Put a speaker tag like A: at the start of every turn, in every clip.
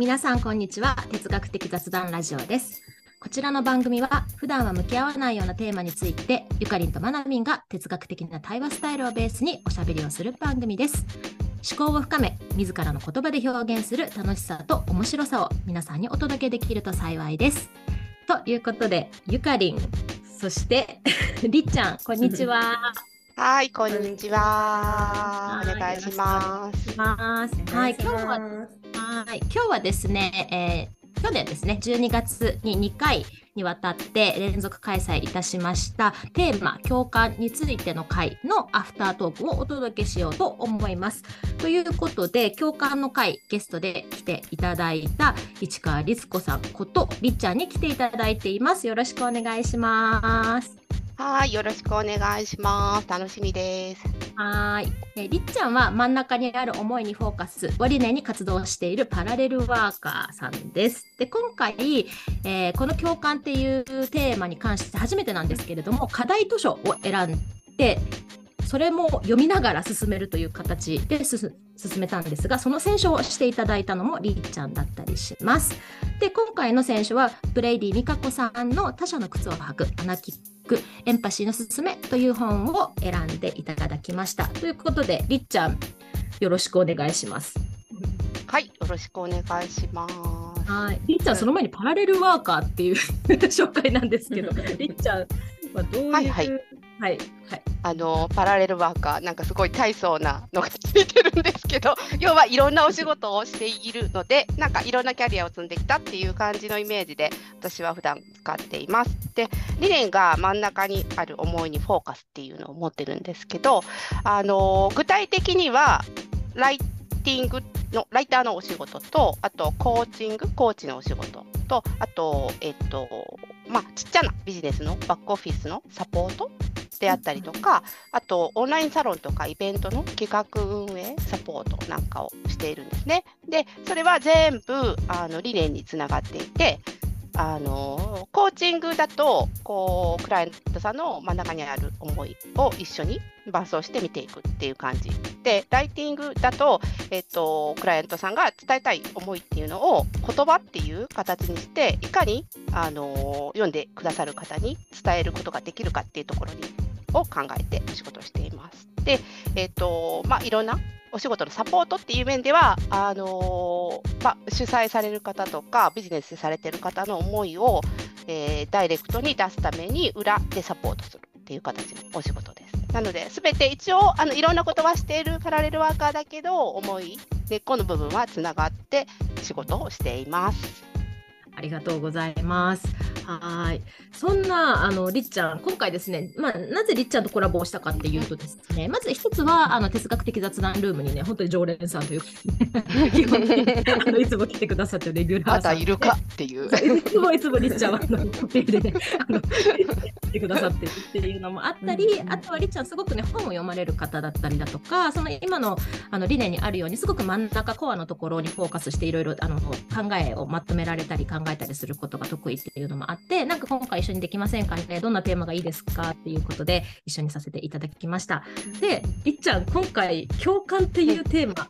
A: 皆さんこんにちは。哲学的雑談ラジオです。こちらの番組は普段は向き合わないようなテーマについてゆかりんとまなみんが哲学的な対話スタイルをベースにおしゃべりをする番組です。思考を深め自らの言葉で表現する楽しさと面白さを皆さんにお届けできると幸いです。ということでゆかりんそして りっちゃんこんにちは。
B: はい、こんにちは。お願いします。
A: はい、今日は、はい、今日はですね、えー、去年ですね、12月に2回にわたって連続開催いたしましたテーマ共感についての回のアフタートークをお届けしようと思います。ということで共感の回ゲストで来ていただいた市川律子さんことりっちゃんに来ていただいています。よろしくお願いします。
B: はい、よろしくお願いします。楽しみです。
A: はい、えりっちゃんは真ん中にある思いにフォーカスを理念に活動しているパラレルワーカーさんです。で、今回、えー、この共感っていうテーマに関して初めてなんですけれども、課題図書を選んで、それも読みながら進めるという形で進めたんですが、その選書をしていただいたのもりっちゃんだったりします。で、今回の選書は、ブレイディ・ミカコさんの他者の靴を履くアナーキックエンパシーのすすめという本を選んでいただきました。ということで、りっちゃん、よろしくお願いします。
B: はい、よろしくお願いします。
A: はい、りっちゃん、その前にパラレルワーカーっていう 紹介なんですけど、りっちゃんはどういう、はいはい
B: はい、はい、あのパラレルワーカーなんかすごい大層なのがついてるんですけど 要はいろんなお仕事をしているのでなんかいろんなキャリアを積んできたっていう感じのイメージで私は普段使っています。で理念が真ん中にある思いにフォーカスっていうのを持ってるんですけどあの具体的にはライティングのライターのお仕事とあとコーチングコーチのお仕事とあとえっとまあちっちゃなビジネスのバックオフィスのサポートであったりとか、あとオンラインサロンとかイベントの企画運営、サポートなんかをしているんですね。で、それは全部あの理念につながっていて、あのコーチングだとこうクライアントさんの真ん中にある思いを一緒に伴走して見ていくっていう感じでライティングだと,、えっとクライアントさんが伝えたい思いっていうのを言葉っていう形にしていかにあの読んでくださる方に伝えることができるかっていうところにを考えてお仕事をしています。で、えっ、と、まあ、いろんなお仕事のサポートっていう面では、あのー、ま、主催される方とか、ビジネスされてる方の思いを、えー、ダイレクトに出すために、裏でサポートするっていう形のお仕事です。なので、すべて一応、あのいろんなことはしているパラレルワーカーだけど、思い、根っこの部分はつながって仕事をしています。
A: ありがとうございます。はい。そんな、あの、りっちゃん、今回ですね、まあ、なぜりっちゃんとコラボをしたかっていうとですね、まず一つは、あの、哲学的雑談ルームにね、本当に常連さんという基本的にあのいつも来てくださってるレギュラーさん。ま
B: だいるかっていう。
A: いつもいつもりっちゃんは、あの、コピーでね、あの、来てくださってるっていうのもあったり、あとはりっちゃん、すごくね、本を読まれる方だったりだとか、その今のあの理念にあるように、すごく真ん中コアのところにフォーカスして、いろいろあの考えをまとめられたり考えたりすることが得意っていうのもあってなんか今回一緒にできませんかね？どんなテーマがいいですか？っていうことで一緒にさせていただきました。でりっちゃん今回共感っていうテーマ、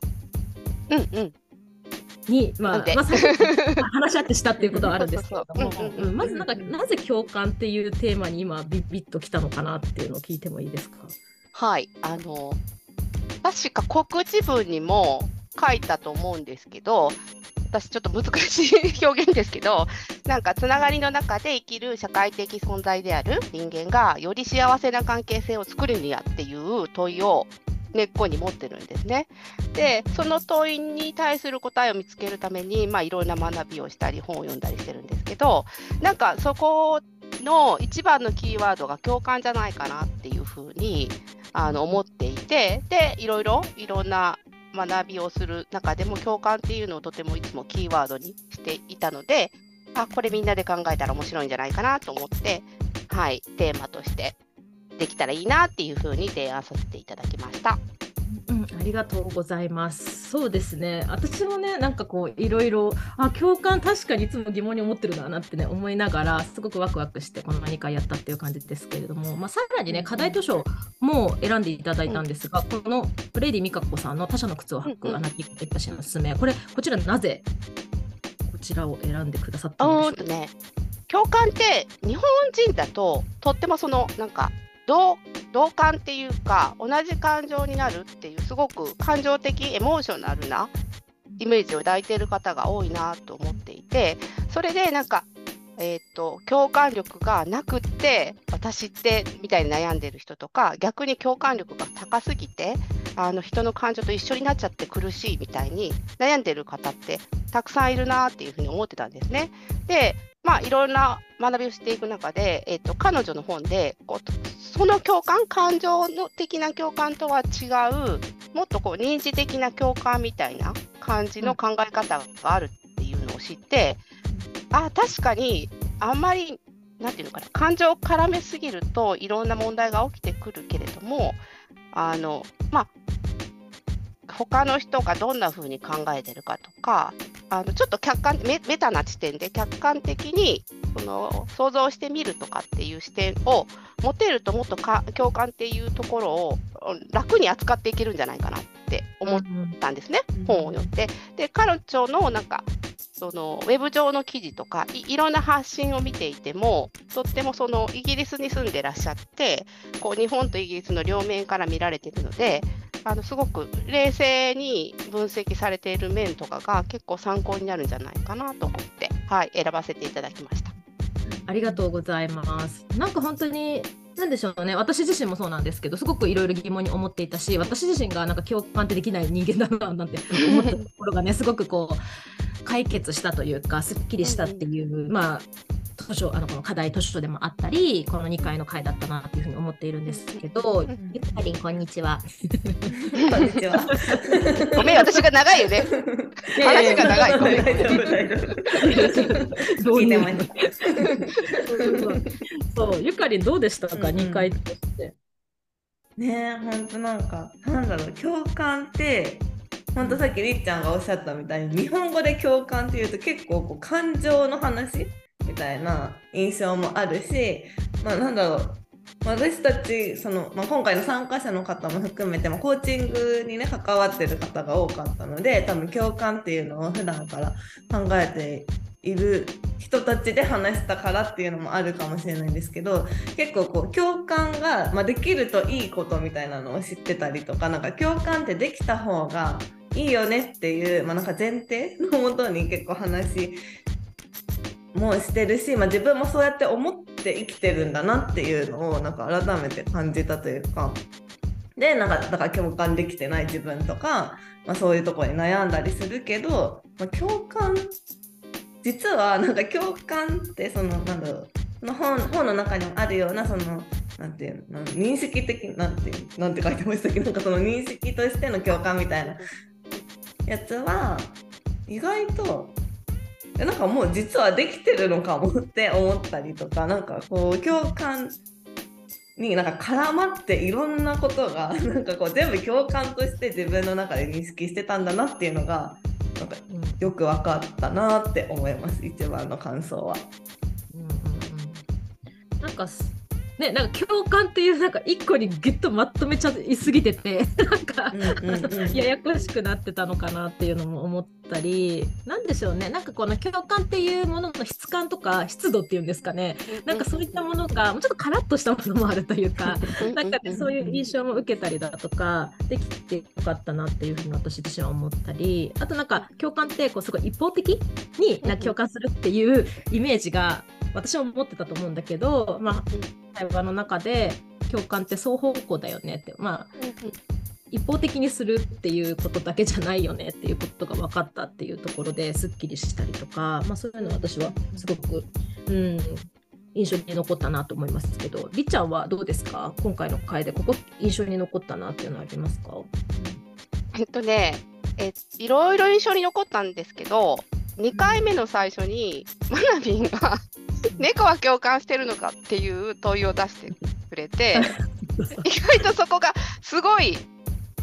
B: うんうん。
A: に、まあ、まあ、話し合ってしたっていうことはあるんですけれども、まずなんか、なぜ共感っていうテーマに今ビビッときたのかなっていうのを聞いてもいいですか？
B: はい、あの、確か告知文にも書いたと思うんですけど、私ちょっと難しい表現ですけどなんかつながりの中で生きる社会的存在である人間がより幸せな関係性を作るにやっていう問いを根っこに持ってるんですね。でその問いに対する答えを見つけるために、まあ、いろんな学びをしたり本を読んだりしてるんですけどなんかそこの一番のキーワードが共感じゃないかなっていうふうにあの思っていてでいろいろいろんな学びをする中でも共感っていうのをとてもいつもキーワードにしていたのであこれみんなで考えたら面白いんじゃないかなと思って、はい、テーマとしてできたらいいなっていうふうに提案させていただきました。
A: うん、ありがとうございます。そうですね。私もね、なんかこういろいろあ共感確かにいつも疑問に思ってるなってね思いながらすごくワクワクしてこの2回やったっていう感じですけれども、まあ、さらにね課題図書も選んでいただいたんですが、うん、このブレイディ・ミカコさんの他者の靴を履くアナーキック・エンパシーのすすめ、これこちらなぜちらを選んでくださったんでしょう？か。
B: ね、共感って日本人だととってもそのなんか同同感っていうか同じ感情になるっていうすごく感情的エモーショナルなイメージを抱いている方が多いなと思っていてそれでなんかえーと、共感力がなくって私ってみたいに悩んでる人とか逆に共感力が高すぎてあの人の感情と一緒になっちゃって苦しいみたいに悩んでる方ってたくさんいるなっていうふうに思ってたんですね。でまあいろんな学びをしていく中で、えーと、彼女の本でこうその共感感情の的な共感とは違うもっとこう認知的な共感みたいな感じの考え方があるっていうのを知って、あ確かにあんまりなんていうのかな感情を絡めすぎるといろんな問題が起きてくるけれどもあのまあ他の人がどんなふうに考えてるかとかあのちょっと客観メメタな視点で客観的にその想像してみるとかっていう視点を持てるともっとか共感っていうところを楽に扱っていけるんじゃないかなって思ったんですね、うん、本を読んで。で彼女のなんかそのウェブ上の記事とかいろんな発信を見ていてもとってもそのイギリスに住んでらっしゃってこう日本とイギリスの両面から見られているのであのすごく冷静に分析されている面とかが結構参考になるんじゃないかなと思って、はい、選ばせていただきました。
A: ありがとうございます。なんか本当になんでしょうね私自身もそうなんですけどすごくいろいろ疑問に思っていたし私自身がなんか共感ってできない人間だななんて思ったところがねすごくこう解決したというかすっきりしたっていう、まあ図書あのこの課題図書でもあったりこの2回の回だったなというふうに思っているんですけど、ゆかりんこんにちは。
C: こんにちは。
B: ごめん私が長いよね。話が長い。ごめん。
C: どういう？
A: そうゆかりんどうでしたか、うん、2回として。
C: ねえ本当なんかなんだろう共感って本当さっきりっちゃんがおっしゃったみたいに日本語で共感っていうと結構こう感情の話みたいな印象もあるしまあなんだろう私たちその、まあ、今回の参加者の方も含めて、もコーチングにね関わってる方が多かったので多分共感っていうのを普段から考えている人たちで話したからっていうのもあるかもしれないんですけど結構こう共感が、まあ、できるといいことみたいなのを知ってたりとかなんか共感ってできた方がいいよねっていう、まあ、なんか前提のもとに結構話もしてるし、まあ、自分もそうやって思って生きてるんだなっていうのをなんか改めて感じたというか。でなんかだから共感できてない自分とか、まあ、そういうとこに悩んだりするけど、まあ、共感実はなんか共感ってそのなんだろうの本本の中にもあるようなそのなんていうの認識的なんてなんて書いてましたっけなんかその認識としての共感みたいなやつは意外となんかもう実はできてるのかもって思ったりとかなんかこう共感になんか絡まっていろんなことがなんかこう全部共感として自分の中で認識してたんだなっていうのがなんかよく分かったなって思います一番の感想は。うんうん
A: うん、なんかね、なんか共感っていうなんか一個にギュッとまとめちゃいすぎてて なんか、ややこしくなってたのかなっていうのも思ったり。なんでしょうね。なんかこの共感っていうものの質感とか湿度っていうんですかね。なんかそういったものがもうちょっとカラッとしたものもあるというか なんか、ね、そういう印象も受けたりだとかできてよかったなっていうふうに私自身は思ったり。あとなんか共感ってこうすごい一方的にな共感するっていうイメージが私は思ってたと思うんだけど、まあ、対話の中で共感って双方向だよねって。まあ、一方的にするっていうことだけじゃないよねっていうことが分かったっていうところですっきりしたりとか、まあ、そういうのは私はすごく、うん、印象に残ったなと思いますけど。りっちゃんはどうですか？今回の回で。ここ印象に残ったなっていうのはありますか？
B: えっとねえいろいろ印象に残ったんですけど2回目の最初にマナビンが猫は共感してるのかっていう問いを出してくれて 意外とそこがすごい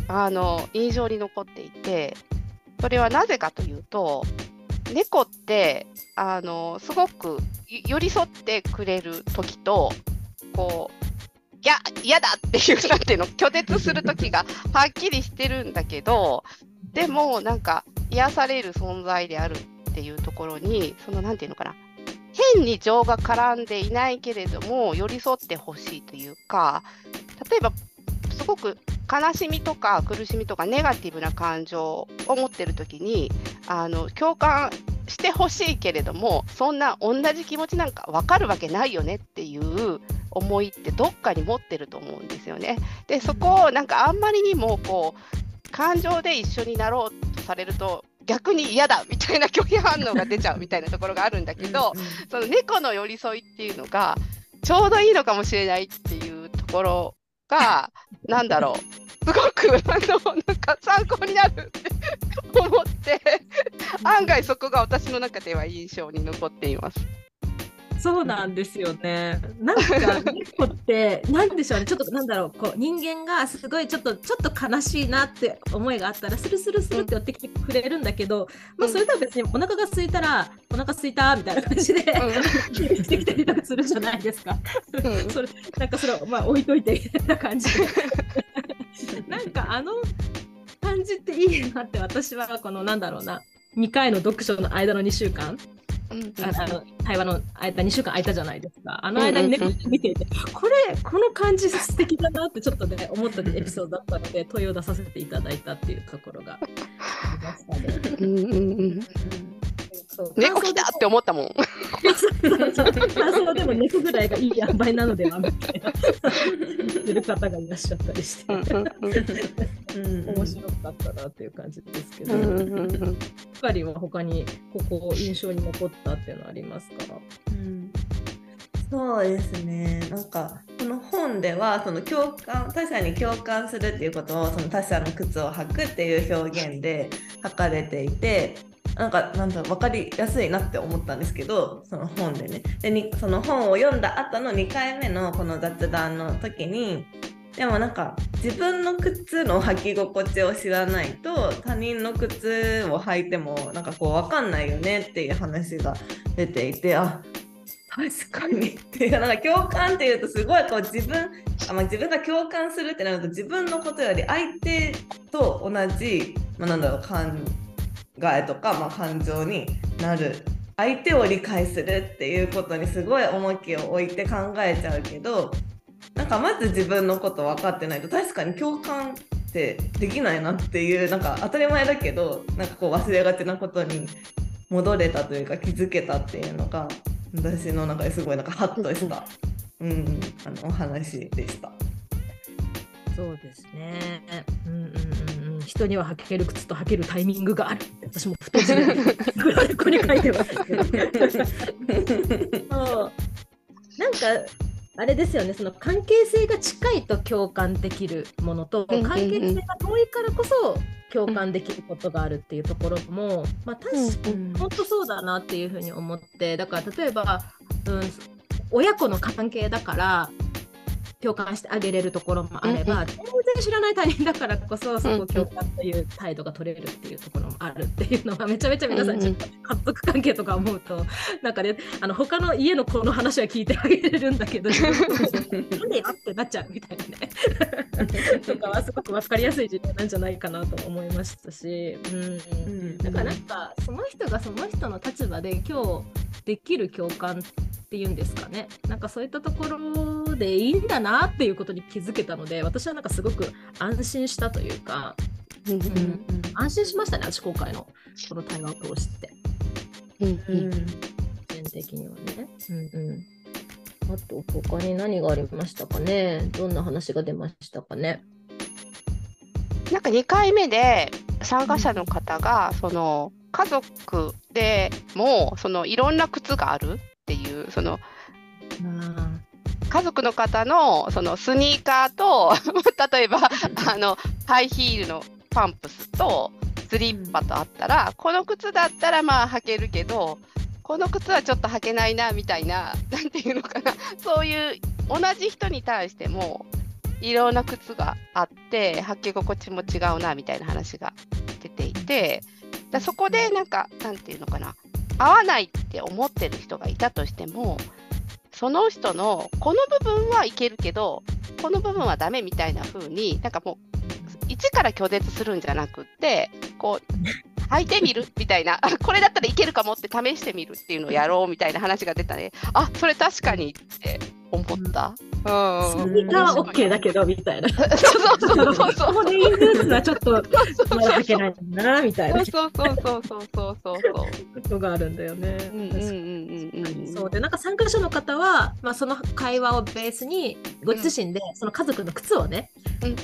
B: あの印象に残っていてそれはなぜかというと猫ってあのすごく寄り添ってくれる時とこういや嫌だっていうなんていうの拒絶する時がはっきりしてるんだけどでもなんか癒される存在であるっっていうところにその何て言うのかな変に情が絡んでいないけれども寄り添ってほしいというか例えばすごく悲しみとか苦しみとかネガティブな感情を持ってる時にあの共感してほしいけれどもそんな同じ気持ちなんか分かるわけないよねっていう思いってどっかに持ってると思うんですよね。でそこをなんかあんまりにもこう感情で一緒になろうとされると逆に嫌だみたいな拒否反応が出ちゃうみたいなところがあるんだけどその猫の寄り添いっていうのがちょうどいいのかもしれないっていうところが なんだろうすごくあのなんか参考になるって思って案外そこが私の中では印象に残っています。
A: そうなんですよね。なんか猫って何でしょうね。ちょっとなんだろう。こう人間がすごいちょっとちょっと悲しいなって思いがあったらスルスルスルって寄ってきてくれるんだけど、まあそれとは別にお腹が空いたらお腹空いたみたいな感じで、うん、てきたりとかするじゃないですか。うん、それなんかそれをまあ置いといてみたいな感じで。なんかあの感じっていいなって私はこのなんだろうな。2回の読書の間の2週間うんあの対話の間2週間空いたじゃないですか。あの間にね、見ていて、これ、この感じ 素敵だなってちょっとね、思ったエピソードだったので、問いを出させていただいたっていうところがありましたね。うんうんうん
B: 猫来たって思ったもん。
A: 感想でも猫ぐらいがいい塩梅なのではみたいな。言ってる方がいらっしゃったりして、面白かったなっていう感じですけど、かりは他にここ印象に残ったっていうのはありますか、うん。
C: そうですね。なんかこの本ではその共感他者に共感するっていうことをその他者の靴を履くっていう表現で書かれていてなんかなんだろう分かりやすいなって思ったんですけどその本でね。でにその本を読んだ後の2回目のこの雑談の時にでもなんか自分の靴の履き心地を知らないと他人の靴を履いてもなんかこう分かんないよねっていう話が出ていてあ確かにっていう。なんか共感っていうとすごいこう自分あ、まあ、自分が共感するってなると自分のことより相手と同じ、まあ、なんだろう感えとか、まあ、感情になる相手を理解するっていうことにすごい重きを置いて考えちゃうけどなんかまず自分のこと分かってないと確かに共感ってできないなっていうなんか当たり前だけどなんかこう忘れがちなことに戻れたというか気づけたっていうのが私の中ですごいなんかハッとした、うん、あのお話でした。
A: そうですね。うんうんうん。人には履ける靴と履けるタイミングがある。私も太字でここに書いてますけど。そうなんかあれですよね。その関係性が近いと共感できるものと、関係性が遠いからこそ共感できることがあるっていうところも、まあ確かに本当そうだなっていうふうに思って、だから例えば、うん、親子の関係だから共感してあげれるところもあれば、うんうん、全然知らない他人だからこそそこ共感という態度が取れるっていうところもあるっていうのはめちゃめちゃ皆さん、うんうん、家族関係とか思うとなんかねあの他の家の子の話は聞いてあげれるんだけどなんでよってなっちゃうみたいなね。とかはすごく分かりやすい事例なんじゃないかなと思いまし。たし、うんうん、だからなんかその人がその人の立場で今日できる共感っていうんですかね。なんかそういったところでいいんだなっていうことに気づけたので私はなんかすごく安心したというか、うん、安心しましたね私今回のこの対話を通して。うんうん、全的にはね。うんうん、あと他に何がありましたかね？どんな話が出ましたかね？
B: なんか2回目で参加者の方が、その家族でもそのいろんな靴があるっていうその、家族の方のそのスニーカーと 例えばあのハイヒールのパンプスとスリッパとあったら、この靴だったらまあ履けるけどこの靴はちょっと履けないなみたいな 何て言うのかな。そういう同じ人に対してもいろんな靴があって履き心地も違うなみたいな話が出ていてだそこでなんかなんていうのかな。合わないって思ってる人がいたとしてもその人のこの部分はいけるけどこの部分はダメみたいな風になんかもう一から拒絶するんじゃなくってこう履いてみるみたいな これだったらいけるかもって試してみるっていうのをやろうみたいな話が出たねあそれ確かにって思った。
A: うん、それが OK だけどみたいな。
B: そうそうそうそう。
A: こレインブーツはちょっとまだ履けないんだなみたいな。
B: そうそうそうそうそうそう。
A: ことがあるんだよね。うんうんうんうん。そう。でなんか参加者の方はまあその会話をベースにご自身でその家族の靴をね、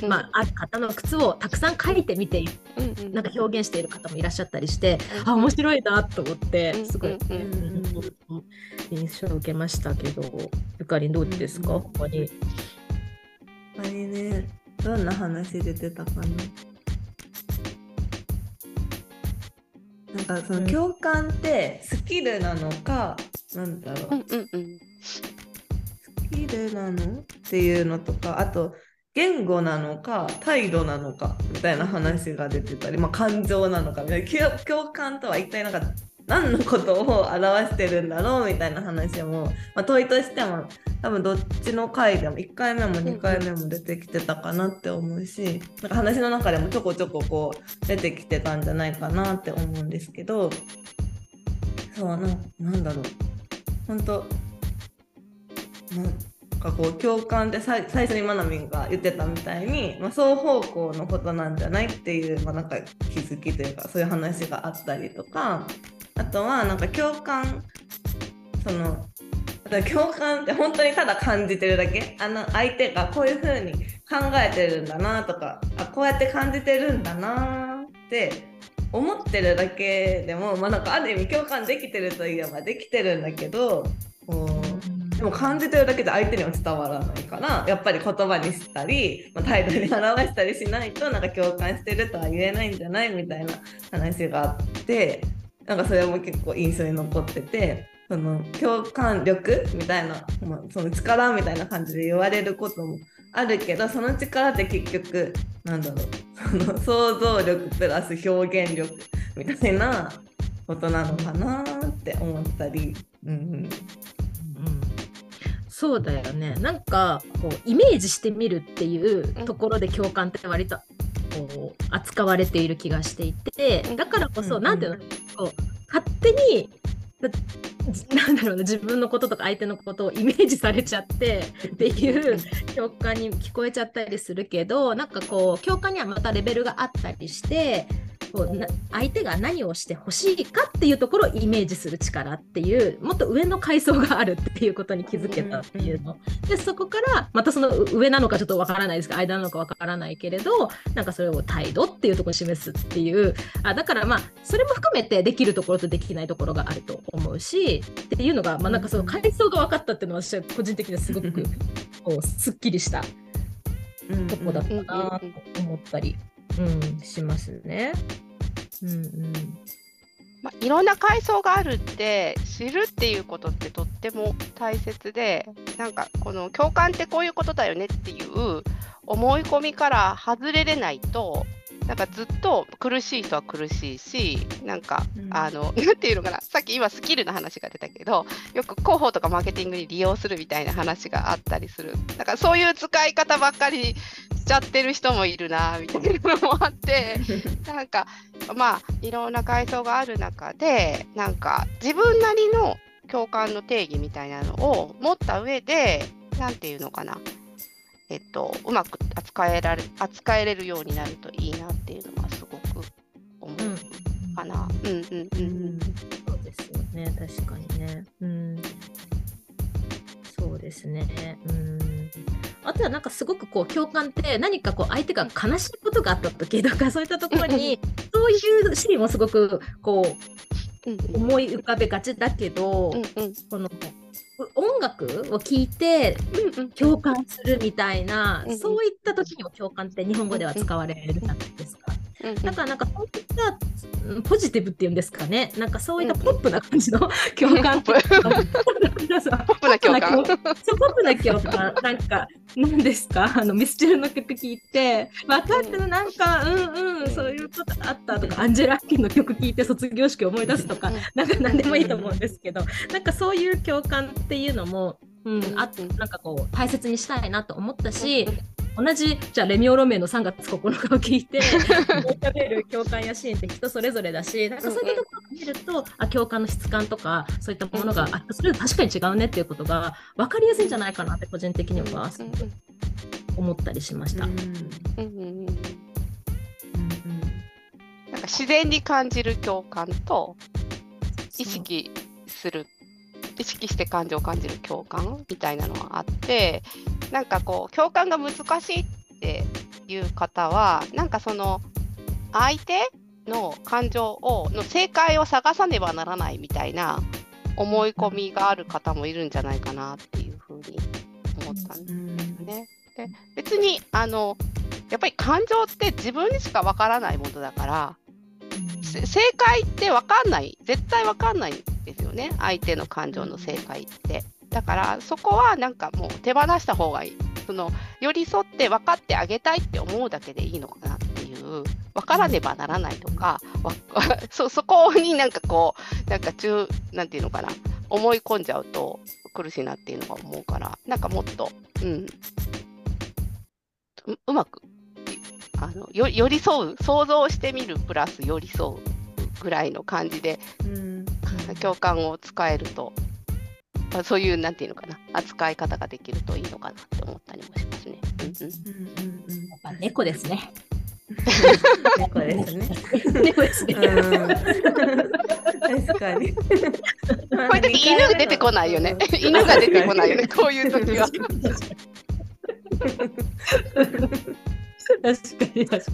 A: うん、まあある方の靴をたくさん書いてみて、うんうん、なんか表現している方もいらっしゃったりして、うん、あ面白いなと思ってすごい。うんうんうん印象を受けましたけど、ゆかりんどうですか、うん、他に。
C: 他にね、どんな話出てたかな？なんかその共感ってスキルなのか、うん、なんだろう,、うんうんうん、スキルなのっていうのとかあと言語なのか態度なのかみたいな話が出てたり、まあ、感情なのかみたいな。共感とは一体なんか何のことを表してるんだろうみたいな話も、まあ、問いとしても多分どっちの回でも1回目も2回目も出てきてたかなって思うしなんか話の中でもちょこちょここう出てきてたんじゃないかなって思うんですけどそうななんだろう。本当なんかこう共感って最初にまなみんが言ってたみたいに、まあ、双方向のことなんじゃないっていう、まあ、なんか気づきというかそういう話があったりとかあとはなんか共感その共感って本当にただ感じてるだけ？あの相手がこういう風に考えてるんだなとかあこうやって感じてるんだなって思ってるだけでもまあなんかある意味共感できてるといえばできてるんだけどでも感じてるだけで相手には伝わらないからやっぱり言葉にしたり、まあ、態度に表したりしないとなんか共感してるとは言えないんじゃない？みたいな話があってなんかそれも結構印象に残っててその共感力みたいな、まあ、その力みたいな感じで言われることもあるけどその力って結局なんだろうその想像力プラス表現力みたいなことなのかなって思ったり。うん、うん。
A: そうだよね。なんかこうイメージしてみるっていうところで共感って割とこう扱われている気がしていてだからこそ何、うん、ていうのこう勝手に なんだろうな自分のこととか相手のことをイメージされちゃってっていう共感に聞こえちゃったりするけどなんかこう共感にはまたレベルがあったりしてこうな相手が何をしてほしいかっていうところをイメージする力っていうもっと上の階層があるっていうことに気づけたっていうの。でそこからまたその上なのかちょっとわからないですが間なのかわからないけれどなんかそれを態度っていうところに示すっていうあだからまあそれも含めてできるところとできないところがあると思うしっていうのが、まあ、なんかその階層が分かったっていうのは私は個人的にはすごくこうすっきりしたとこだったなと思ったり。うん、しますね。うんうん。
B: まあ、いろんな階層があるって知るっていうことってとっても大切でなんかこの共感ってこういうことだよねっていう思い込みから外れれないとなんかずっと苦しい人は苦しいしなんか、うん、あの なんていうのかなさっき今スキルの話が出たけどよく広報とかマーケティングに利用するみたいな話があったりする。だからそういう使い方ばっかりしちゃってる人もいるなみたいなのもあって なんかまあいろんな階層がある中でなんか自分なりの共感の定義みたいなのを持った上で何て言うのかな。えっと、うまく扱えられ扱えれるようになるといいなっていうのはすごく思うかな。うん、うん、うん。うん。
A: そうですよね。確かにね。うん、そうですね。うんあとはなんかすごくこう共感って何かこう相手が悲しいことがあった時とかそういったところにそういうシーンをすごくこう思い浮かべがちだけど、うんうん、この音楽を聴いて共感するみたいな、うんうん、そういった時にも共感って日本語では使われるじゃないですか。だからなんかそういったポジティブっていうんですかね。なんかそういったポップな感じの 共感ポッ
B: プ。な共感。
A: そうポップな共感。なんか何ですか？あのミスチルの曲聴いて。分かってるなんかうんうんそういうことあったとかアンジェラ・ッキンの曲聴いて卒業式思い出すとかなんか何でもいいと思うんですけど。なんかそういう共感っていうのもうん、あなんかこう大切にしたいなと思ったし同じじゃあレミオロメンの3月9日を聞いて 思い浮かべる共感やシーンって人それぞれだしなんかそういったところを見ると、あ共感の質感とかそういったものが、あそれ確かに違うねっていうことが分かりやすいんじゃないかなって個人的には
B: うん
A: 思ったりしました。
B: うんうんうん。なんか自然に感じる共感と意識する意識して感情を感じる共感みたいなのがあってなんかこう共感が難しいっていう方はなんかその相手の感情をの正解を探さねばならないみたいな思い込みがある方もいるんじゃないかなっていうふうに思ったんです
C: うん
B: よね。で別にあのやっぱり感情って自分にしかわからないものだからせ正解って分かんない。絶対分かんないんですよね。相手の感情の正解って。だからそこはなんかもう手放した方がいい。その寄り添って分かってあげたいって思うだけでいいのかなっていう。分からねばならないとか、そそこになんかこうなんか中なんていうのかな。思い込んじゃうと苦しいなっていうのが思うからなんかもっとうん。うまくあのよ寄り添う想像してみるプラス寄り添うぐらいの感じで
C: うん
B: 共感を使えると、まあ、そういうなんていうのかな扱い方ができるといいのかなって思ったりもしますね。うんうん
C: うんうん
A: やっぱ 猫ですね。
C: 猫ですね。
A: 猫ですね。
C: うん確かに。こ
B: こういう時犬が出てこないよね。犬が出てこないよね。こういう時は。
A: 確かに確か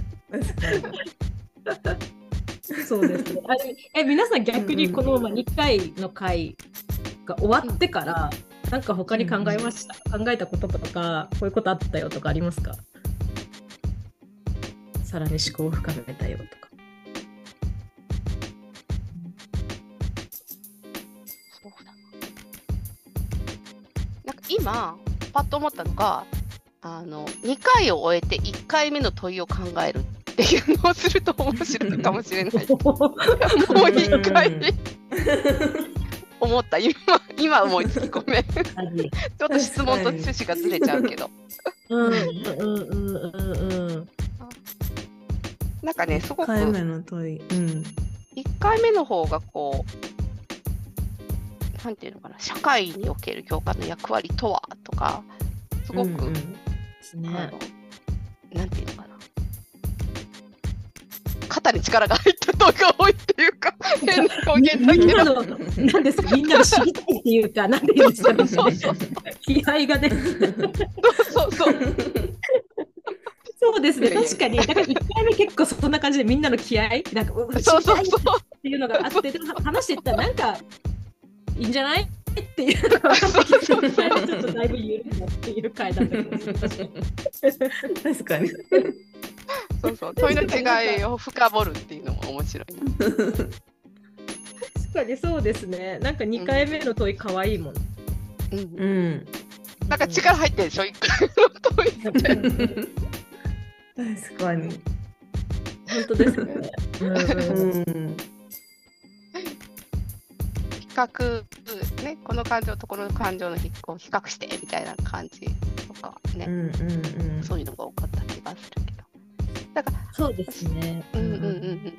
A: に。そうですね。あれえ皆さん逆にこのまま2回の回が終わってから、なんか他に考えました、考えたこととかこういうことあったよとかありますか？さらに思考を深めたよとか。
B: そうだななんか今パッと思ったのがあの2回を終えて1回目の問いを考えるっていうのをすると面白いかもしれない。もう1回
C: うん
B: 思った今今思いつきごめん。ち
A: 何
B: ょっと質問と趣旨がずれちゃうけど。
A: うんうんうんうんうん。
B: なんかねすごく
C: 回目の問い。うん。
B: 1回目の方がこうなんていうのかな社会における教科の役割とは？とかすごく、
C: うんうん
A: ですね。
B: なんていうのかな。肩に力が入った動画が多いっていうか 変な表現だけど。
A: みんなのなんですか？みんなの知りたいっていうかなんていうんですかね。
B: そうそう
A: 気合がね
B: そうそう
A: そう。ですね。確かに。だから1回目結構そんな感じでみんなの気合？なんかう
B: そうそう
A: 知りたいっていうのがあってでも話していったらなんかいいんじゃない？っていう。のが分かってきてちょっとだいぶ緩いなっていう回だったけど確かに
C: 確かに。
B: そうそう。問いの違いを深掘るっていうのも面白い。な
A: 確かにそうですね。なんか2回目の問い可愛いもん、
B: うん。
C: うん。
B: なんか力入ってるでしょ？一回。の問いって
C: 確かに。
A: 本当ですね、うん
B: 較ねこの感情とこの感情の比こう比較してみたいな感じとかね、
C: うんうんうん。
B: そういうのが多かった気がするけど。だから
A: そうですね。
B: うんうんうんうん。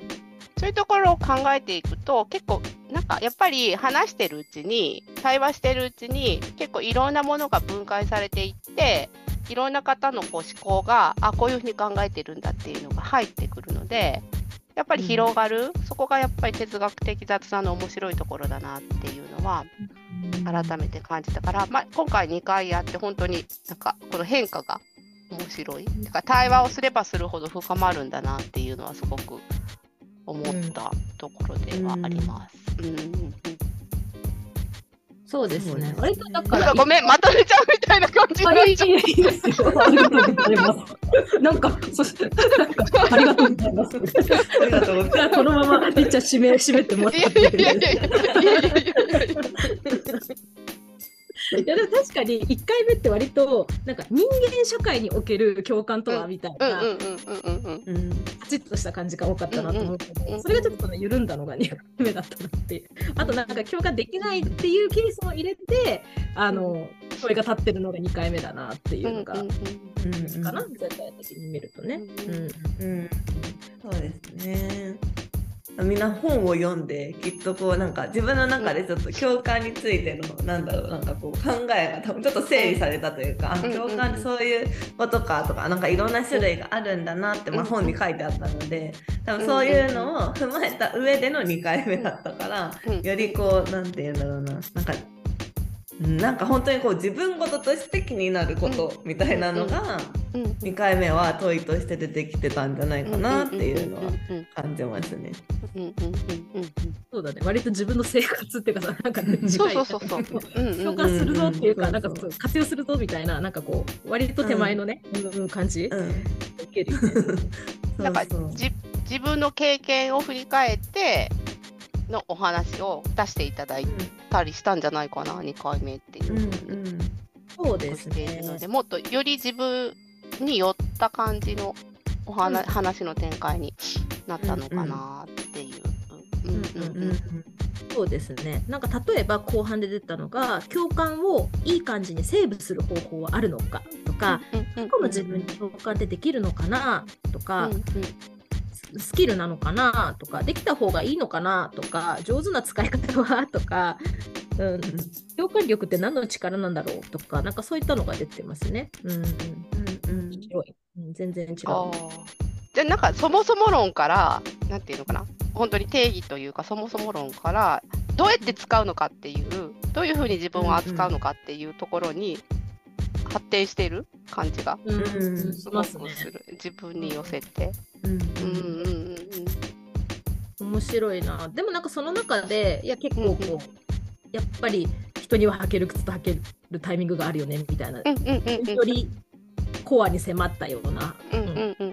B: そういうところを考えていくと結構なんかやっぱり話してるうちに対話してるうちに結構いろんなものが分解されていっていろんな方のこう思考があこういうふうに考えてるんだっていうのが入ってくるのでやっぱり広がる、そこがやっぱり哲学的雑談の面白いところだなっていうのは改めて感じたから、まあ、今回2回やって本当になんかこの変化が面白い。だから対話をすればするほど深まるんだなっていうのはすごく思ったところではあります。うん。うん。うん
A: そうですね。割とだか
B: ら。ごめん、まとめちゃうみたいな感じになっちゃう。
A: ありがとうございます。なんか、そし、なんか、ありがとうございます。
C: ありがとうございます。
A: このまま、いっちゃ締め、締めてもらって
B: いいですか。いや
A: でも確かに1回目って割となんか人間社会における共感とはみたいな、
B: うんうんうんうんうんうん。
C: うん。
A: パチッとした感じが多かったなと思うけど、それがちょっとね緩んだのが2回目だったなって。いうあとなんか共感できないっていうケースも入れてあの声が立ってるのが2回目だなっていうのが、
B: うんうん
C: うん
A: かな全体的に見るとね。
B: うん、
C: そうですね。みんな本を読んできっとこうなんか自分の中でちょっと共感についてのなんだろうなんかこう考えが多分ちょっと整理されたというか、あ
B: うん
C: 共感ってそういうことかとかなんかいろんな種類があるんだなって、まあ、本に書いてあったので多分そういうのを踏まえた上での2回目だったから
B: うん
C: よりこうなんて言うんだろうななんかうんなんか本当にこう自分事として気になることみたいなのが
B: うん
C: 2回目は問いとして出てきてたんじゃないかなっていうのは感じますね。
B: うんうんうんうん
A: そうだね。割と自分の生活っていうかさなんか、ね、
B: そうそうそうそう。うんうん
A: 共感するぞっていうか、
C: う。ん
A: なんかそう活用するぞみたいな、なんかこう、割と手前のね、うんうん感じ、
C: うん、
A: 受けるよね。
B: な。んか
C: そうそう
B: じ自分の経験を振り返ってのお話を出していただいたりしたんじゃないかな、2回目っていう
C: うん
B: ふうに
A: そうですね。
B: の。で、もっとより自分に寄った感じのお話,、
A: うん。
B: 話の展開になったのかなっていう。うんうんうん。
A: そうですね。なんか例えば後半で出たのが、共感をいい感じにセーブする方法はあるのかとか、
B: うんうん
A: この自分に共感ってできるのかなとか、
B: うんうん
A: スキルなのかなとか、できた方がいいのかなとか、上手な使い方はとか、うん、共感力って何の力なんだろうとか、なんかそういったのが出てますね。うんうん。
C: うんうん
A: 面白い。うん全然違う。
B: じゃあなんかそもそも論からなんていうのかな本当に定義というかそもそも論からどうやって使うのかっていうどういうふうに自分を扱うのかっていうところに発展している感じが
A: うん
C: うん
A: うん
B: す
A: しますね。
B: ごくする自分に寄せて。
C: うん
B: うんうん。うん
A: 面白いな。でもなんかその中で、いや結構こう、
B: うんうん。
A: やっぱり人には履ける靴と履けるタイミングがあるよねみたいな、
B: うんうんうんうん。
A: コアに迫ったような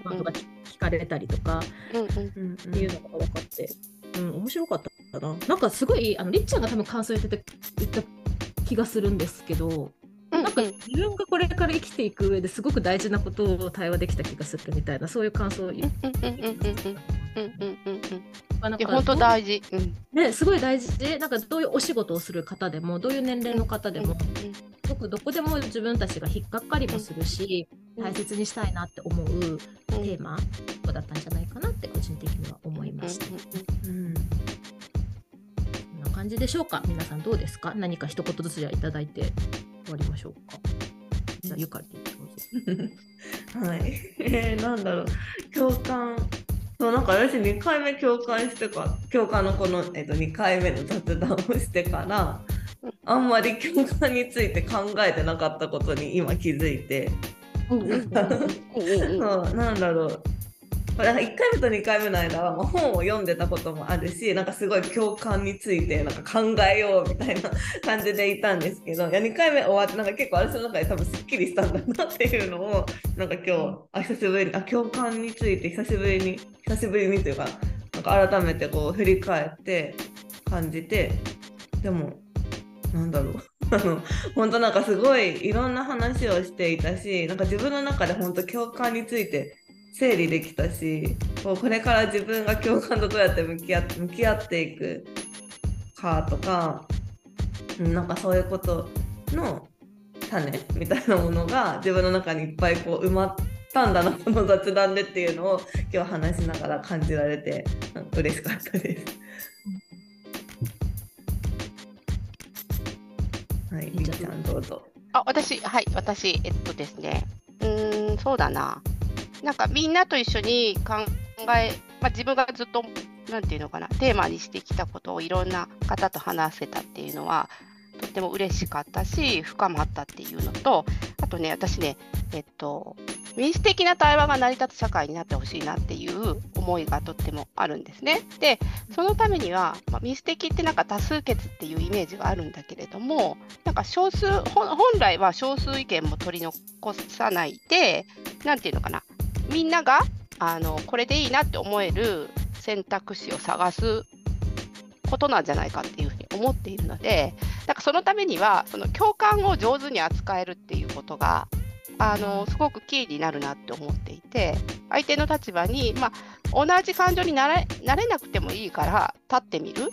A: ことが聞かれたりとか
B: うんうん。
C: うん
A: っていうのが分かって、うん、面白かったな。なんかすごい、あのりっちゃんが多分感想言ってた言った気がするんですけど、
B: うん
A: なんか自分がこれから生きていく上ですごく大事なことを対話できた気がするみたいなそういう感想を言って
B: ほんと大事、うん
A: ね、すごい大事でなんかどういうお仕事をする方でもどういう年齢の方でも、すごくどこでも自分たちが引っかかりもするし、大切にしたいなって思うテーマだったんじゃないかなって個人的には思いました。
C: うん
A: 感じでしょうか皆さんどうですか何か一言ずつじゃいただいて終わりましょうか。じゃあゆかりどうぞ。
C: はい、えー、なんだろう。共感。そうなんか私2回目共感してか共感のこの、えっと2回目の雑談をしてからあんまり共感について考えてなかったことに今気づいて。なんだろう1回目と2回目の間は、まあ、本を読んでたこともあるしなんかすごい共感についてなんか考えようみたいな感じでいたんですけどいや2回目終わってなんか結構私の中で多分すっきりしたんだなっていうのをなんか今日あ久しぶりにあ共感について久しぶりに久しぶりにというかなんか改めてこう振り返って感じてでもなんだろう。あの本当なんかすごいいろんな話をしていたしなんか自分の中で本当共感について整理できたしこうこれから自分が共感とどうやって向き合って向き合っていくかとかうんなんかそういうことの種みたいなものが自分の中にいっぱいこう埋まったんだなこの雑談でっていうのを今日話しながら感じられてうん嬉しかったです。はい、ちゃんどうぞ。
B: あ、私、はい、私、えっとですね、うーん、そうだな。なんかみんなと一緒に考え、まあ、自分がずっと、なんていうのかな、テーマにしてきたことをいろんな方と話せたっていうのは、とっても嬉しかったし、深まったっていうのと、あとね、私ね、えっと、民主的な対話が成り立つ社会になってほしいなっていう思いがとってもあるんですね。で、そのためには、まあ、民主的ってなんか多数決っていうイメージがあるんだけれども、なんか少数、本来は少数意見も取り残さないで、なんていうのかな、みんながあのこれでいいなって思える選択肢を探すことなんじゃないかっていうふうに思っているので、なんかそのためには、その共感を上手に扱えるっていうことが、あのすごくキーになるなって思っていて、相手の立場に、まあ、同じ感情になれなくてもいいから立ってみる。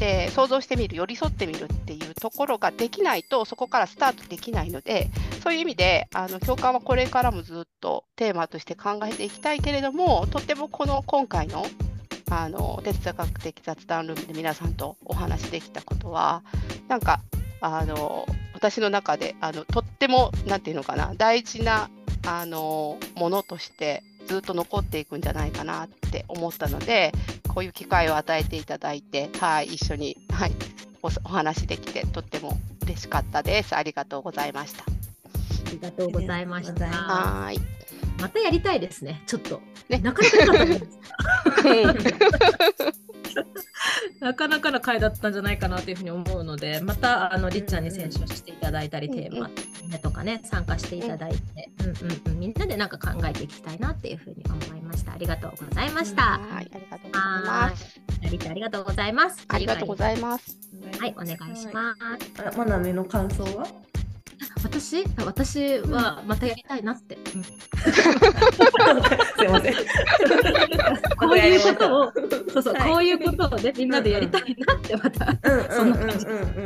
B: えー想像してみる寄り添ってみるっていうところができないとそこからスタートできないのでそういう意味であの共感はこれからもずっとテーマとして考えていきたいけれどもとってもこの今回のあの哲学的雑談ルームで皆さんとお話しできたことはなんかあの私の中であのとってもなんていうのかな大事なあのものとしてずっと残っていくんじゃないかなって思ったのでこういう機会を与えていただいて、はい、一緒に、はい、おお話できてとっても嬉しかったです。ありがとうございました。
A: ありがとうございまし
C: ありがとうござい
A: た。
B: はーい。
A: またやりたいですね、ちょっと。
B: ね
A: なかなかなないですかなかなかの回だったんじゃないかなというふうに思うので、またあのりっちゃんに選手をしていただいたり、
B: うん
A: テーマねとかね、参加していただいて、うんうんうん、みんなでなんか考えていきたいなっていうふうに思いました。ありがとうございました。
B: はい、ありがとうございます。
A: りっちゃんありがとうございます。
B: ありがとうございます。
A: はい、お願いします。
C: す。あまなみの感想は？
A: 私？私はまたやりたいなって。うん
C: すいません。
A: こういうことを、そうそう、
C: はい
A: こういうことをね、みんなでやりたいなってまた。
C: うんうんうんうん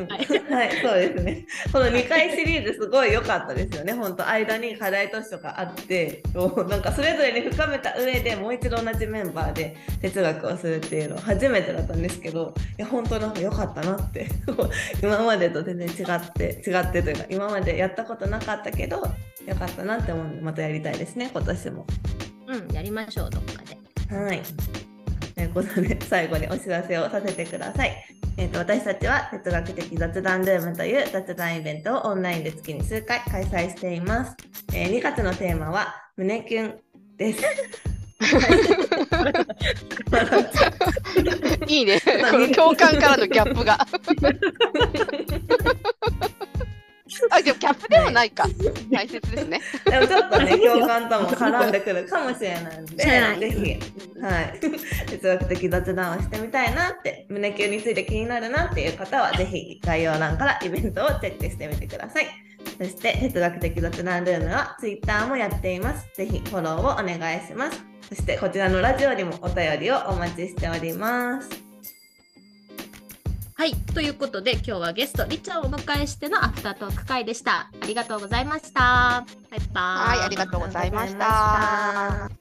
C: うん。
A: はい
C: はい、そうですね。この2回シリーズすごい良かったですよね。本当間に課題図書があって、なんかそれぞれに深めた上でもう一度同じメンバーで哲学をするっていうのは初めてだったんですけど、いや本当なんか良かったなって。今までと全然違って違ってというか今までやったことなかったけど良かったなって思うんでまたやりたいですね今年も。
A: うん、やりましょう、どっかで。
C: はい。ということで、最後にお知らせをさせてください。えー、と私たちは哲学的雑談ルームという雑談イベントをオンラインで月に数回開催しています。えー2月のテーマは胸キュンです。
B: いいね。こ の共感からのギャップが。あ、でもギャップではないか。大切ですね。
C: でもちょっとね、共感とも絡んでくるかもしれないので、ぜひ、はい、哲学的雑談をしてみたいなって、胸キュンについて気になるなっていう方は、ぜひ概要欄からイベントをチェックしてみてください。そして、哲学的雑談ルームは Twitter もやっています。ぜひフォローをお願いします。そして、こちらのラジオにもお便りをお待ちしております。
A: はい、ということで、今日はゲスト、りっちゃんをお迎えしてのアフタートーク会でした。ありがとうございました。バイバイ。
B: はい、ありがとうございま
C: した。